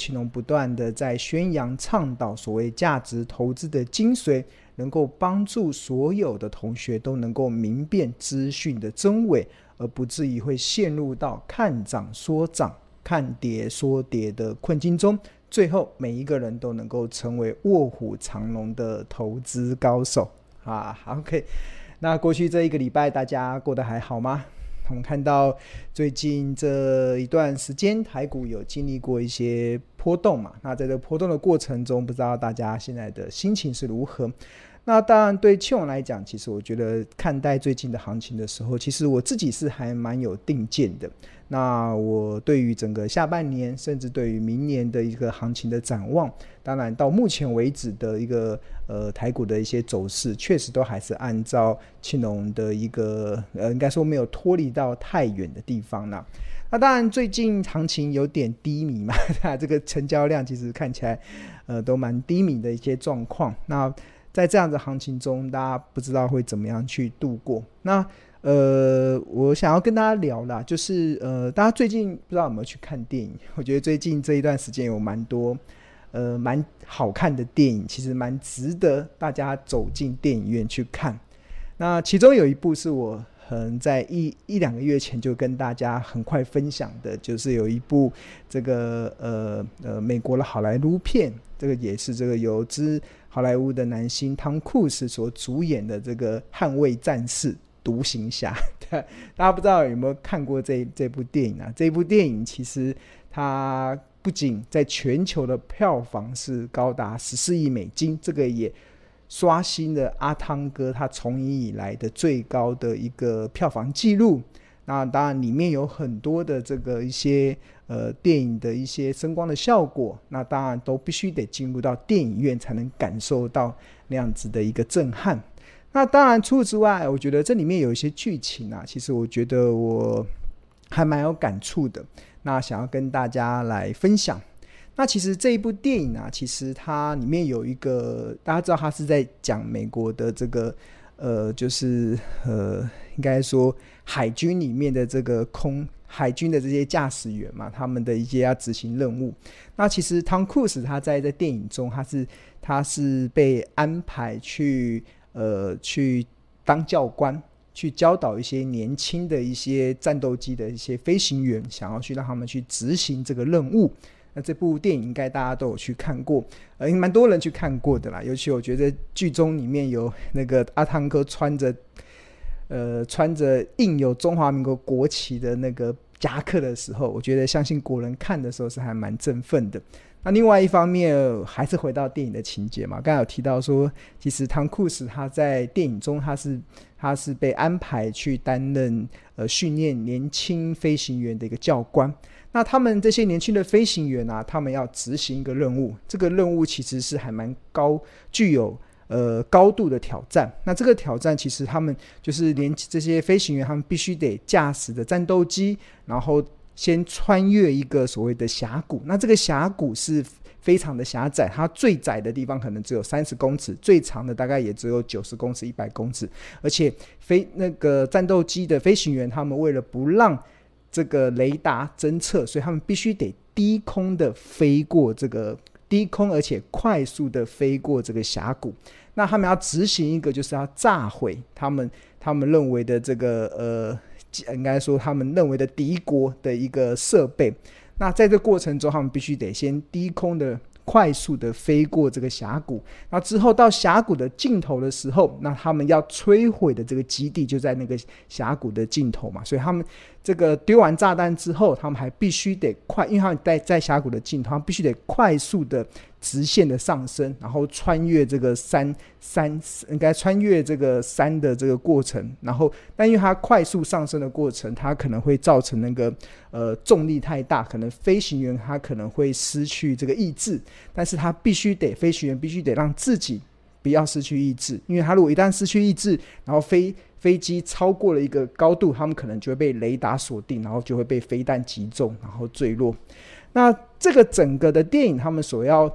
奇隆不断的在宣扬倡导所谓价值投资的精髓，能够帮助所有的同学都能够明辨资讯的真伪，而不至于会陷入到看涨说涨、看跌说跌的困境中。最后，每一个人都能够成为卧虎藏龙的投资高手啊！OK，那过去这一个礼拜，大家过得还好吗？我们看到最近这一段时间台股有经历过一些波动嘛那在这波动的过程中不知道大家现在的心情是如何？那当然对庆龙来讲其实我觉得看待最近的行情的时候其实我自己是还蛮有定见的。那我对于整个下半年甚至对于明年的一个行情的展望当然到目前为止的一个呃台股的一些走势确实都还是按照庆龙的一个呃应该说没有脱离到太远的地方啦。那当然最近行情有点低迷嘛 这个成交量其实看起来呃都蛮低迷的一些状况。那在这样的行情中，大家不知道会怎么样去度过。那呃，我想要跟大家聊啦，就是呃，大家最近不知道有没有去看电影？我觉得最近这一段时间有蛮多呃蛮好看的电影，其实蛮值得大家走进电影院去看。那其中有一部是我可能在一一两个月前就跟大家很快分享的就是有一部这个呃呃美国的好莱坞片这个也是这个有只好莱坞的男星汤库斯所主演的这个捍卫战士独行侠 大家不知道有没有看过这这部电影啊？这部电影其实它不仅在全球的票房是高达十四亿美金这个也刷新了阿汤哥他从影以来的最高的一个票房记录。那当然里面有很多的这个一些呃电影的一些声光的效果，那当然都必须得进入到电影院才能感受到那样子的一个震撼。那当然除此之外，我觉得这里面有一些剧情啊，其实我觉得我还蛮有感触的。那想要跟大家来分享。那其实这一部电影啊，其实它里面有一个大家知道，它是在讲美国的这个呃，就是呃，应该说海军里面的这个空海军的这些驾驶员嘛，他们的一些要执行任务。那其实汤库斯他在在电影中，他是他是被安排去呃去当教官。去教导一些年轻的一些战斗机的一些飞行员，想要去让他们去执行这个任务。那这部电影应该大家都有去看过呃蛮多人去看过的啦尤其我觉得剧中里面有那个阿汤哥穿着呃穿着印有中华民国国旗的那个夹克的时候我觉得相信国人看的时候是还蛮振奋的。那另外一方面还是回到电影的情节嘛刚才有提到说其实汤库斯他在电影中他是他是被安排去担任呃训练年轻飞行员的一个教官。那他们这些年轻的飞行员啊，他们要执行一个任务，这个任务其实是还蛮高，具有呃高度的挑战。那这个挑战其实他们就是连这些飞行员，他们必须得驾驶的战斗机，然后先穿越一个所谓的峡谷。那这个峡谷是。非常的狭窄，它最窄的地方可能只有三十公尺，最长的大概也只有九十公尺、一百公尺。而且飞那个战斗机的飞行员，他们为了不让这个雷达侦测所以他们必须得低空的飞过这个低空而且快速的飞过这个峡谷。那他们要执行一个就是要炸毁他们他们认为的这个呃应该说他们认为的敌国的一个设备。那在这过程中他们必须得先低空的快速的飞过这个峡谷，那之后到峡谷的尽头的时候，那他们要摧毁的这个基地就在那个峡谷的尽头嘛，所以他们这个丢完炸弹之后，他们还必须得快，因为他们在在峡谷的尽头，他们必须得快速的直线的上升然后穿越这个山山应该穿越这个山的这个过程。然后但因为它快速上升的过程它可能会造成那个呃重力太大可能飞行员他可能会失去这个意志。但是他必须得飞行员必须得让自己不要失去意志因为他如果一旦失去意志然后飞飞机超过了一个高度他们可能就会被雷达锁定然后就会被飞弹击中然后坠落。那这个整个的电影他们所要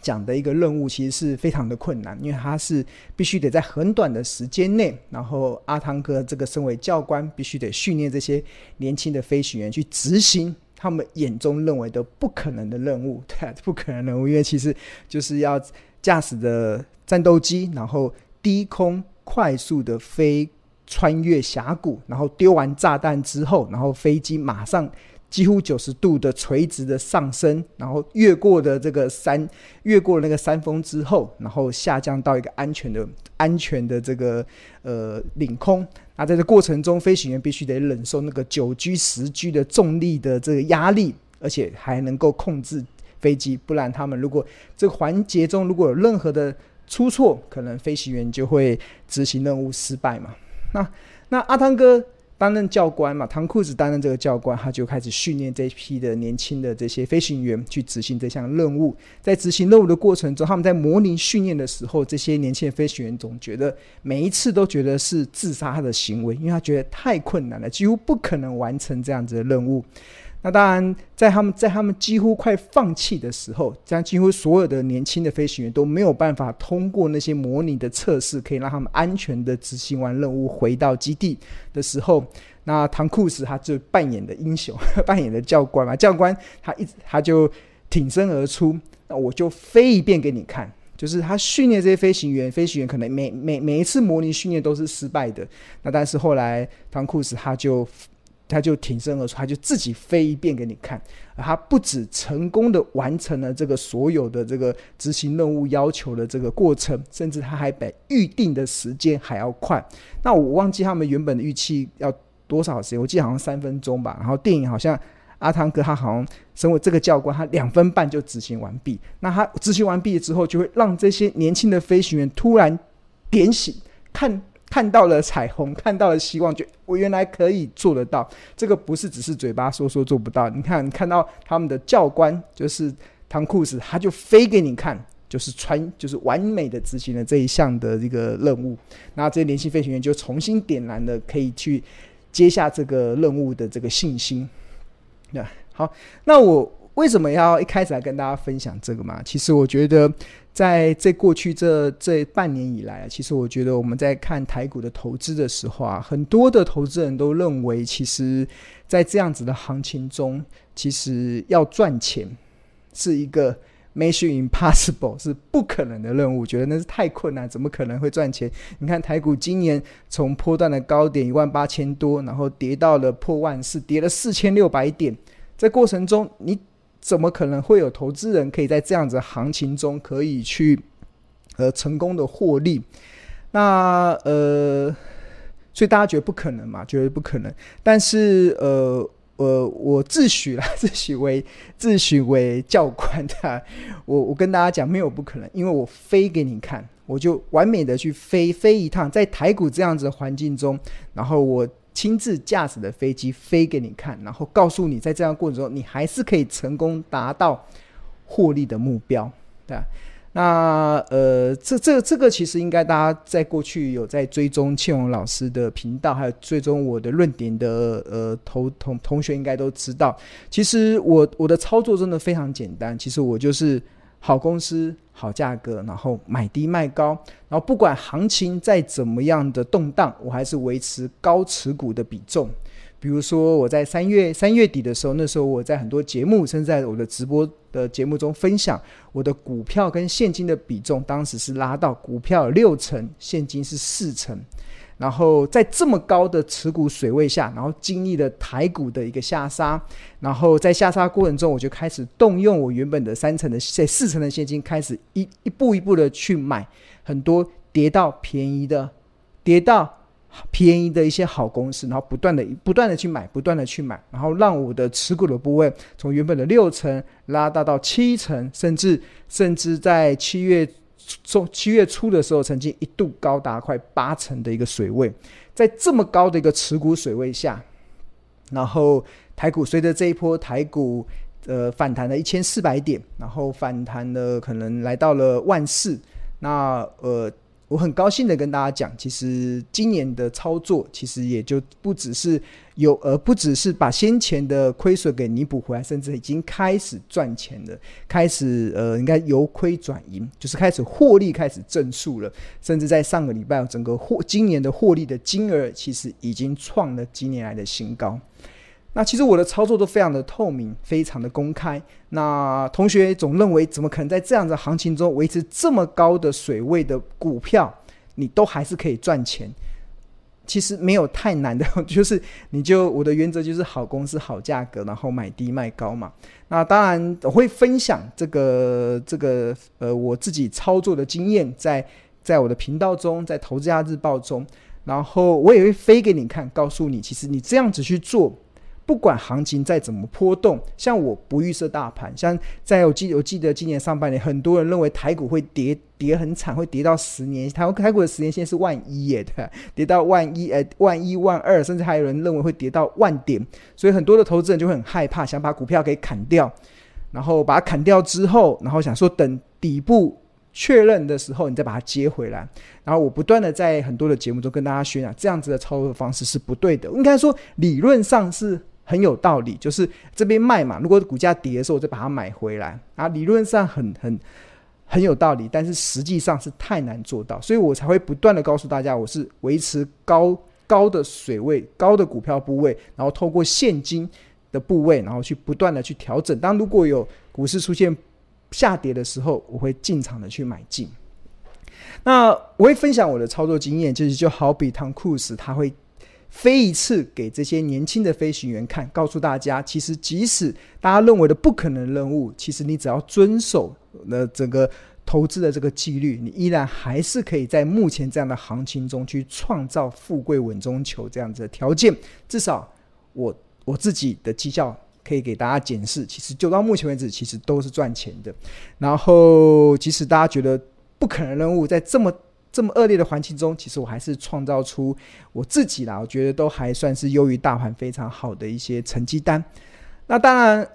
讲的一个任务其实是非常的困难，因为他是必须得在很短的时间内。然后阿汤哥这个身为教官，必须得训练这些年轻的飞行员去执行他们眼中认为的 不可能的任务。对啊，不可能的任务，因为其实就是要驾驶的战斗机，然后低空快速的飞穿越峡谷，然后丢完炸弹之后，然后飞机马上。几乎九十度的垂直的上升，然后越过的这个山，越过那个山峰之后，然后下降到一个安全的、安全的这个呃领空。那在这过程中，飞行员必须得忍受那个九 G、十 G 的重力的这个压力，而且还能够控制飞机，不然他们如果这个环节中如果有任何的出错，可能飞行员就会执行任务失败嘛。那那阿汤哥。担任教官嘛，唐库斯担任这个教官，他就开始训练这一批的年轻的这些飞行员去执行这项任务。在执行任务的过程中，他们在模拟训练的时候，这些年轻的飞行员总觉得每一次都觉得是自杀的行为，因为他觉得太困难了，几乎不可能完成这样子的任务。那当然，在他们在他们几乎快放弃的时候，这样几乎所有的年轻的飞行员都没有办法通过那些模拟的测试，可以让他们安全的执行完任务回到基地的时候，那汤库斯他就扮演的英雄，扮演的教官嘛，教官他一他就挺身而出，那我就飞一遍给你看，就是他训练这些飞行员，飞行员可能每每每一次模拟训练都是失败的，那但是后来汤库斯他就。他就挺身而出，他就自己飞一遍给你看。他不止成功的完成了这个所有的这个执行任务要求的这个过程，甚至他还比预定的时间还要快。那我忘记他们原本的预期要多少时间，我记得好像三分钟吧。然后电影好像阿汤哥他好像身为这个教官，他两分半就执行完毕。那他执行完毕之后，就会让这些年轻的飞行员突然点醒，看。看到了彩虹，看到了希望，就我原来可以做得到。这个不是只是嘴巴说说做不到。你看，你看到他们的教官就是汤库斯，他就飞给你看，就是穿，就是完美的执行了这一项的这个任务。那这些年轻飞行员就重新点燃了可以去接下这个任务的这个信心。那好，那我为什么要一开始来跟大家分享这个嘛？其实我觉得。在这过去这这半年以来啊，其实我觉得我们在看台股的投资的时候啊，很多的投资人都认为，其实，在这样子的行情中，其实要赚钱是一个 mission impossible，是不可能的任务，觉得那是太困难，怎么可能会赚钱？你看台股今年从波段的高点一万八千多，然后跌到了破万四，跌了四千六百点，在过程中你。怎么可能会有投资人可以在这样子行情中可以去呃成功的获利？那呃，所以大家觉得不可能嘛？觉得不可能。但是呃呃，我自诩啦，自诩为自诩为教官的，我我跟大家讲，没有不可能，因为我飞给你看，我就完美的去飞飞一趟，在台股这样子的环境中，然后我。亲自驾驶的飞机飞给你看，然后告诉你，在这样过程中，你还是可以成功达到获利的目标，对吧？那呃，这这这个其实应该大家在过去有在追踪庆荣老师的频道，还有追踪我的论点的呃同同同学应该都知道，其实我我的操作真的非常简单，其实我就是。好公司、好价格，然后买低卖高，然后不管行情再怎么样的动荡，我还是维持高持股的比重。比如说我在三月三月底的时候，那时候我在很多节目，甚至在我的直播的节目中分享我的股票跟现金的比重，当时是拉到股票六成，现金是四成。然后在这么高的持股水位下，然后经历了台股的一个下杀，然后在下杀过程中，我就开始动用我原本的三成的、这四成的现金，开始一一步一步的去买很多跌到便宜的、跌到便宜的一些好公司，然后不断的、不断的去买，不断的去买，然后让我的持股的部位从原本的六成拉大到七成，甚至甚至在七月。从七月初的时候，曾经一度高达快八成的一个水位，在这么高的一个持股水位下，然后台股随着这一波台股呃反弹了一千四百点，然后反弹了可能来到了万四，那呃。我很高兴的跟大家讲，其实今年的操作其实也就不只是有，而不只是把先前的亏损给弥补回来，甚至已经开始赚钱了，开始呃，应该由亏转盈，就是开始获利开始正数了，甚至在上个礼拜，整个获今年的获利的金额其实已经创了今年来的新高。那其实我的操作都非常的透明，非常的公开。那同学总认为，怎么可能在这样的行情中维持这么高的水位的股票，你都还是可以赚钱？其实没有太难的，就是你就我的原则就是好公司好价格，然后买低卖高嘛。那当然我会分享这个这个呃我自己操作的经验，在在我的频道中，在投资家日报中，然后我也会飞给你看，告诉你，其实你这样子去做。不管行情再怎么波动，像我不预设大盘，像在我记我记得今年上半年，很多人认为台股会跌跌很惨，会跌到十年台台股的十年线是万一耶，对，跌到万一呃万一万二，甚至还有人认为会跌到万点，所以很多的投资人就会很害怕，想把股票给砍掉，然后把它砍掉之后，然后想说等底部确认的时候，你再把它接回来。然后我不断的在很多的节目中跟大家宣讲，这样子的操作方式是不对的，应该说理论上是。很有道理，就是这边卖嘛，如果股价跌的时候，我再把它买回来啊，理论上很很很有道理，但是实际上是太难做到，所以我才会不断的告诉大家，我是维持高高的水位、高的股票部位，然后透过现金的部位，然后去不断的去调整。当如果有股市出现下跌的时候，我会进场的去买进。那我会分享我的操作经验，就是就好比汤库斯他会。飞一次给这些年轻的飞行员看，告诉大家，其实即使大家认为的不可能任务，其实你只要遵守了整个投资的这个纪律，你依然还是可以在目前这样的行情中去创造富贵稳中求这样子的条件。至少我我自己的绩效可以给大家检视，其实就到目前为止，其实都是赚钱的。然后，即使大家觉得不可能任务，在这么这么恶劣的环境中，其实我还是创造出我自己啦，我觉得都还算是优于大盘非常好的一些成绩单。那当然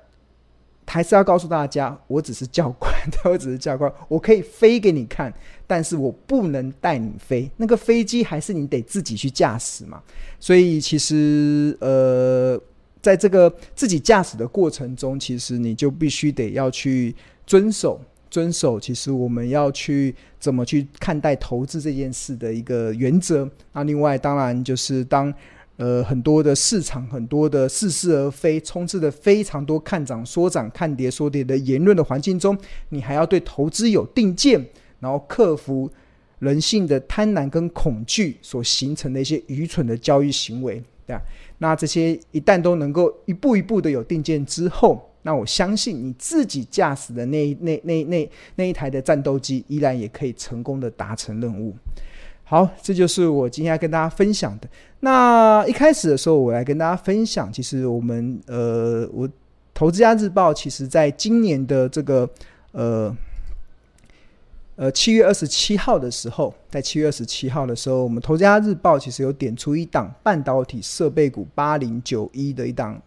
还是要告诉大家，我只是教官，我只是教官，我可以飞给你看，但是我不能带你飞。那个飞机还是你得自己去驾驶嘛。所以其实呃，在这个自己驾驶的过程中，其实你就必须得要去遵守。遵守，其实我们要去怎么去看待投资这件事的一个原则。那另外，当然就是当呃很多的市场很多的似是而非，充斥着非常多看涨说涨、看跌说跌的言论的环境中，你还要对投资有定见，然后克服人性的贪婪跟恐惧所形成的一些愚蠢的交易行为，对吧？那这些一旦都能够一步一步的有定见之后。那我相信你自己驾驶的那那那那那一台的战斗机，依然也可以成功的达成任务。好，这就是我今天要跟大家分享的。那一开始的时候，我来跟大家分享，其实我们呃，我投资家日报，其实在今年的这个呃呃七月二十七号的时候，在七月二十七号的时候，我们投资家日报其实有点出一档半导体设备股八零九一的一档。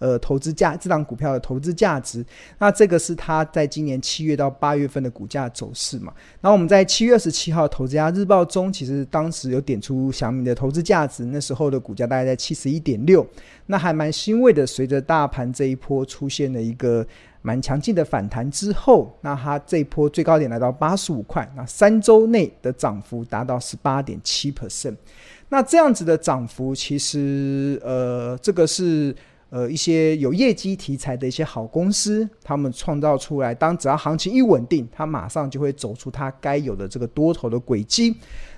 呃，投资价这档股票的投资价值，那这个是它在今年七月到八月份的股价走势嘛？然后我们在七月二十七号《投资家日报》中，其实当时有点出小米的投资价值，那时候的股价大概在七十一点六，那还蛮欣慰的。随着大盘这一波出现了一个蛮强劲的反弹之后，那它这一波最高点来到八十五块，那三周内的涨幅达到十八点七 percent。那这样子的涨幅，其实呃，这个是。呃，一些有业绩题材的一些好公司，他们创造出来，当只要行情一稳定，它马上就会走出它该有的这个多头的轨迹。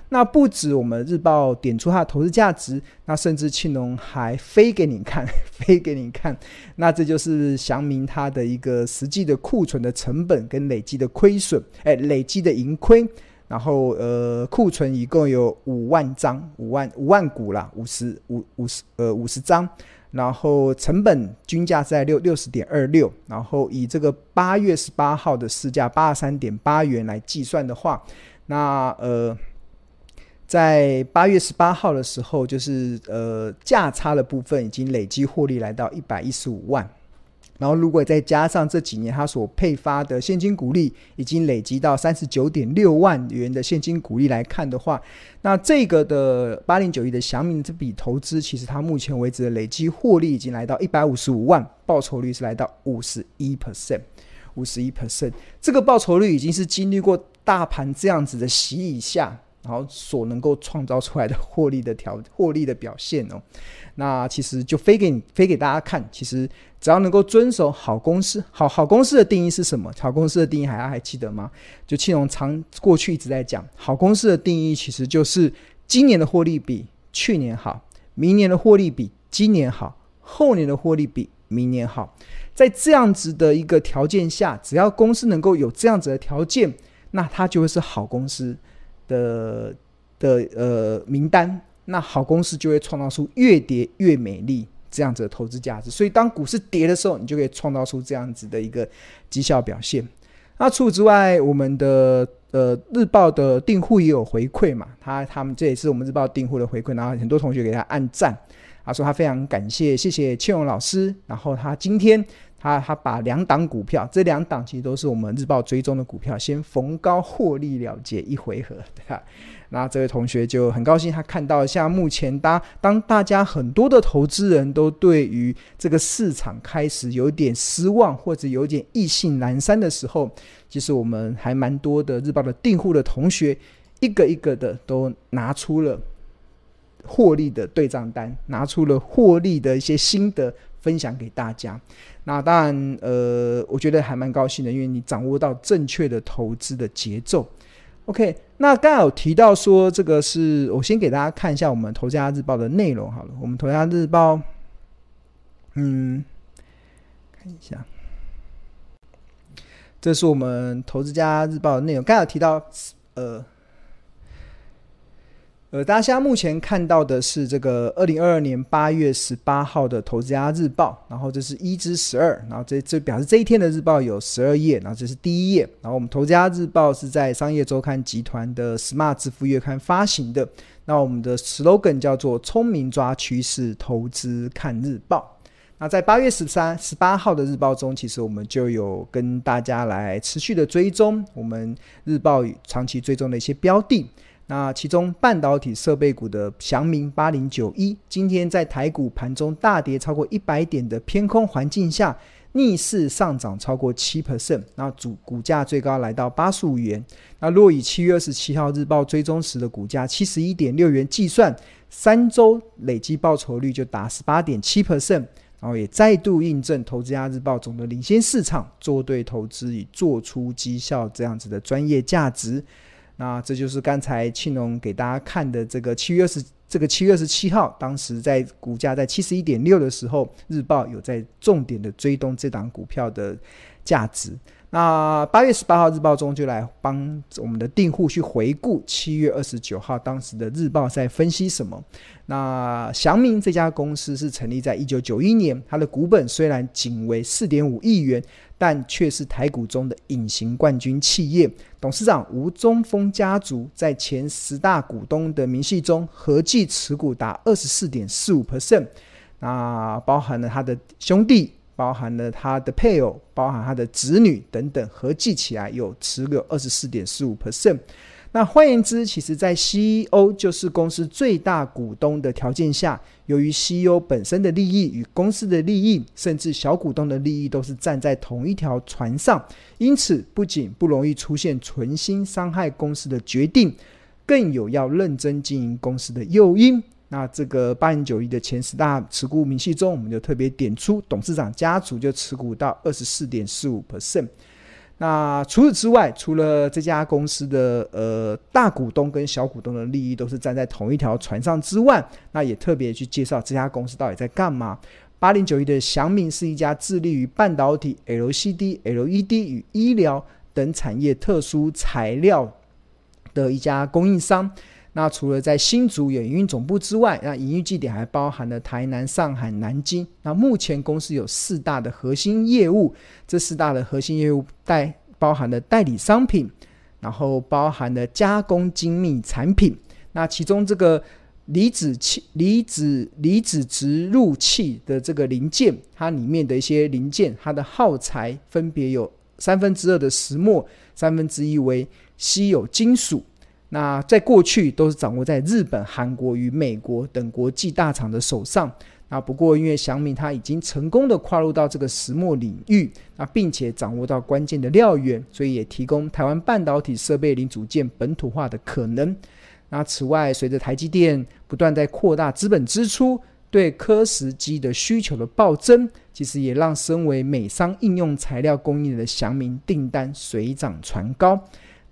那不止我们日报点出它的投资价值，那甚至庆隆还飞给你看，飞给你看，那这就是祥明它的一个实际的库存的成本跟累积的亏损，哎，累积的盈亏。然后呃，库存一共有五万张，五万五万股啦，五十五五十呃五十张。然后成本均价在六六十点二六，然后以这个八月十八号的市价八十三点八元来计算的话，那呃，在八月十八号的时候，就是呃价差的部分已经累计获利来到一百一十五万。然后，如果再加上这几年他所配发的现金股利，已经累积到三十九点六万元的现金股利来看的话，那这个的八零九一的祥明这笔投资，其实它目前为止的累积获利已经来到一百五十五万，报酬率是来到五十一 percent，五十一 percent。这个报酬率已经是经历过大盘这样子的洗礼下，然后所能够创造出来的获利的条 获利的表现哦。那其实就飞给你飞给大家看，其实只要能够遵守好公司，好好公司的定义是什么？好公司的定义还还记得吗？就庆隆长过去一直在讲，好公司的定义其实就是今年的获利比去年好，明年的获利比今年好，后年的获利比明年好。在这样子的一个条件下，只要公司能够有这样子的条件，那它就会是好公司的的呃名单。那好公司就会创造出越跌越美丽这样子的投资价值。所以当股市跌的时候，你就可以创造出这样子的一个绩效表现。那除此之外，我们的呃日报的订户也有回馈嘛？他他们这也是我们日报订户的回馈，然后很多同学给他按赞。他说他非常感谢，谢谢庆荣老师。然后他今天他他把两档股票，这两档其实都是我们日报追踪的股票，先逢高获利了结一回合，对吧？那这位同学就很高兴，他看到像目前当当大家很多的投资人都对于这个市场开始有点失望或者有点意兴阑珊的时候，其实我们还蛮多的日报的订户的同学，一个一个的都拿出了。获利的对账单，拿出了获利的一些心得分享给大家。那当然，呃，我觉得还蛮高兴的，因为你掌握到正确的投资的节奏。OK，那刚好提到说，这个是我先给大家看一下我们《投资家日报》的内容好了。我们《投资家日报》，嗯，看一下，这是我们《投资家日报》的内容。刚好提到，呃。呃，大家目前看到的是这个二零二二年八月十八号的《投资家日报》，然后这是一至十二，然后这这表示这一天的日报有十二页，然后这是第一页，然后我们《投资家日报》是在商业周刊集团的 Smart 支付月刊发行的，那我们的 slogan 叫做“聪明抓趋势，投资看日报”。那在八月十三、十八号的日报中，其实我们就有跟大家来持续的追踪我们日报长期追踪的一些标的。那其中半导体设备股的祥明八零九一，今天在台股盘中大跌超过一百点的偏空环境下，逆势上涨超过七 percent，那主股价最高来到八十五元。那若以七月二十七号日报追踪时的股价七十一点六元计算，三周累计报酬率就达十八点七 percent，然后也再度印证投资家日报总的领先市场，做对投资与做出绩效这样子的专业价值。那这就是刚才庆龙给大家看的这个七月二十，这个七月二十七号，当时在股价在七十一点六的时候，日报有在重点的追踪这档股票的价值。那八月十八号日报中就来帮我们的订户去回顾七月二十九号当时的日报在分析什么。那祥明这家公司是成立在一九九一年，它的股本虽然仅为四点五亿元，但却是台股中的隐形冠军企业。董事长吴中峰家族在前十大股东的明细中，合计持股达二十四点四五 percent，那包含了他的兄弟。包含了他的配偶，包含他的子女等等，合计起来有持有二十四点四五 percent。那换言之，其实，在 CEO 就是公司最大股东的条件下，由于 CEO 本身的利益与公司的利益，甚至小股东的利益都是站在同一条船上，因此不仅不容易出现存心伤害公司的决定，更有要认真经营公司的诱因。那这个八零九一的前十大持股明细中，我们就特别点出董事长家族就持股到二十四点四五 percent。那除此之外，除了这家公司的呃大股东跟小股东的利益都是站在同一条船上之外，那也特别去介绍这家公司到底在干嘛。八零九一的祥明是一家致力于半导体、LCD、LED 与医疗等产业特殊材料的一家供应商。那除了在新竹有营运总部之外，那营运据点还包含了台南、上海、南京。那目前公司有四大的核心业务，这四大的核心业务代包含了代理商品，然后包含了加工精密产品。那其中这个离子器、离子离子植入器的这个零件，它里面的一些零件，它的耗材分别有三分之二的石墨，三分之一为稀有金属。那在过去都是掌握在日本、韩国与美国等国际大厂的手上。那，不过因为祥明他已经成功的跨入到这个石墨领域，啊，并且掌握到关键的料源，所以也提供台湾半导体设备零组件本土化的可能。那此外，随着台积电不断在扩大资本支出，对科石机的需求的暴增，其实也让身为美商应用材料供应的祥明订单水涨船高。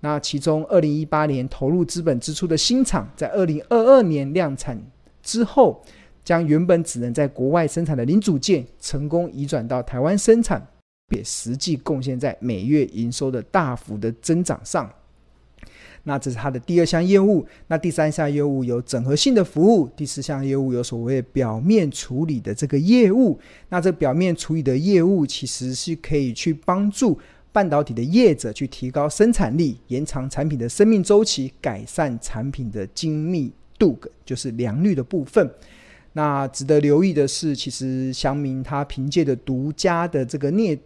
那其中，二零一八年投入资本支出的新厂，在二零二二年量产之后，将原本只能在国外生产的零组件，成功移转到台湾生产，也实际贡献在每月营收的大幅的增长上。那这是它的第二项业务。那第三项业务有整合性的服务，第四项业务有所谓表面处理的这个业务。那这表面处理的业务其实是可以去帮助半导体的业者去提高生产力，延长产品的生命周期，改善产品的精密度，就是良率的部分。那值得留意的是，其实祥明它凭借着独家的这个镍。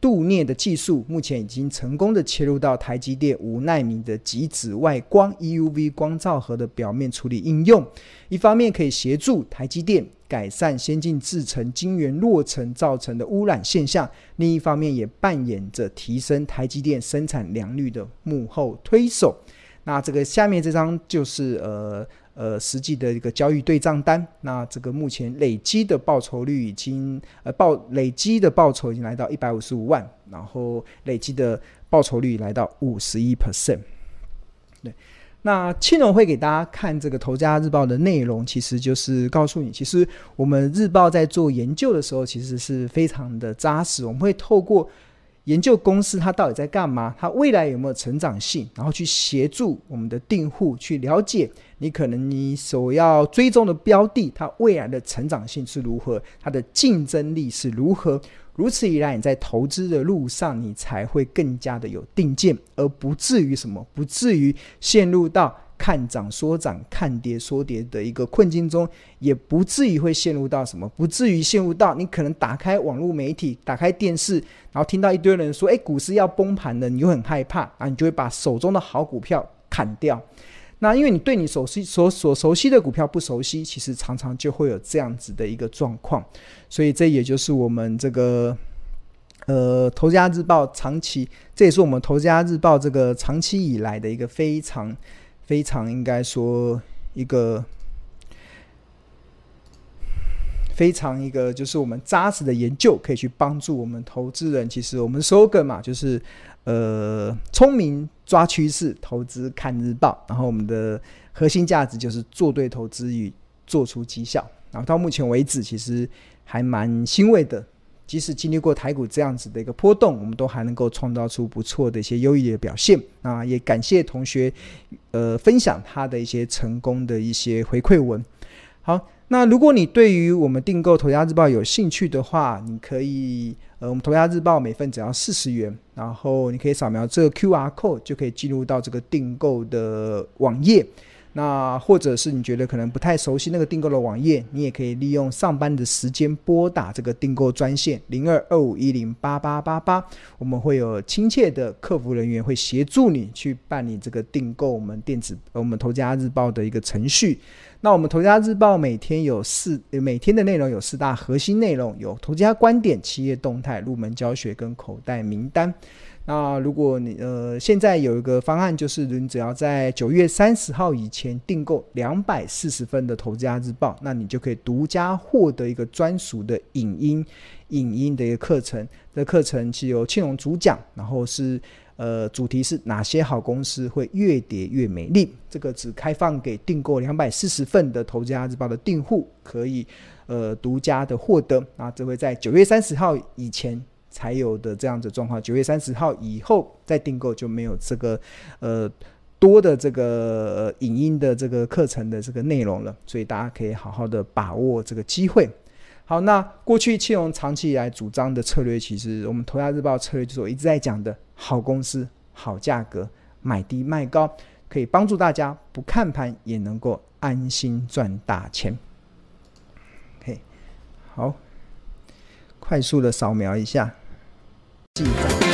镀镍的技术目前已经成功的切入到台积电五奈米的极紫外光 EUV 光罩盒的表面处理应用，一方面可以协助台积电改善先进制程晶圆落成造成的污染现象，另一方面也扮演着提升台积电生产良率的幕后推手。那这个下面这张就是呃。呃，实际的一个交易对账单，那这个目前累积的报酬率已经呃报累积的报酬已经来到一百五十五万，然后累积的报酬率来到五十一 percent。对，那庆隆会给大家看这个《头家日报》的内容，其实就是告诉你，其实我们日报在做研究的时候，其实是非常的扎实，我们会透过。研究公司它到底在干嘛？它未来有没有成长性？然后去协助我们的订户去了解你可能你所要追踪的标的，它未来的成长性是如何，它的竞争力是如何。如此一来，你在投资的路上，你才会更加的有定见，而不至于什么，不至于陷入到。看涨说涨，看跌说跌的一个困境中，也不至于会陷入到什么，不至于陷入到你可能打开网络媒体、打开电视，然后听到一堆人说：“哎，股市要崩盘了”，你就很害怕啊，你就会把手中的好股票砍掉。那因为你对你熟悉所所熟悉的股票不熟悉，其实常常就会有这样子的一个状况。所以这也就是我们这个呃《投家日报》长期，这也是我们《投家日报》这个长期以来的一个非常。非常应该说一个非常一个就是我们扎实的研究，可以去帮助我们投资人。其实我们 slogan 嘛，就是呃聪明抓趋势，投资看日报。然后我们的核心价值就是做对投资与做出绩效。然后到目前为止，其实还蛮欣慰的。即使经历过台股这样子的一个波动，我们都还能够创造出不错的一些优异的表现啊！也感谢同学，呃，分享他的一些成功的一些回馈文。好，那如果你对于我们订购《头家日报》有兴趣的话，你可以，呃，我们《头家日报》每份只要四十元，然后你可以扫描这个 QR code 就可以进入到这个订购的网页。那或者是你觉得可能不太熟悉那个订购的网页，你也可以利用上班的时间拨打这个订购专线零二二五一零八八八八，我们会有亲切的客服人员会协助你去办理这个订购我们电子我们头家日报的一个程序。那我们头家日报每天有四每天的内容有四大核心内容，有头家观点、企业动态、入门教学跟口袋名单。那如果你呃现在有一个方案，就是你只要在九月三十号以前订购两百四十份的《投资家日报》，那你就可以独家获得一个专属的影音影音的一个课程。这课程是由庆荣主讲，然后是呃主题是哪些好公司会越跌越美丽？这个只开放给订购两百四十份的《投资家日报》的订户可以呃独家的获得。啊，这会在九月三十号以前。才有的这样子状况，九月三十号以后再订购就没有这个呃多的这个影音的这个课程的这个内容了，所以大家可以好好的把握这个机会。好，那过去庆荣长期以来主张的策略，其实我们头家日报策略就是我一直在讲的好公司、好价格，买低卖高，可以帮助大家不看盘也能够安心赚大钱。OK，好，快速的扫描一下。记载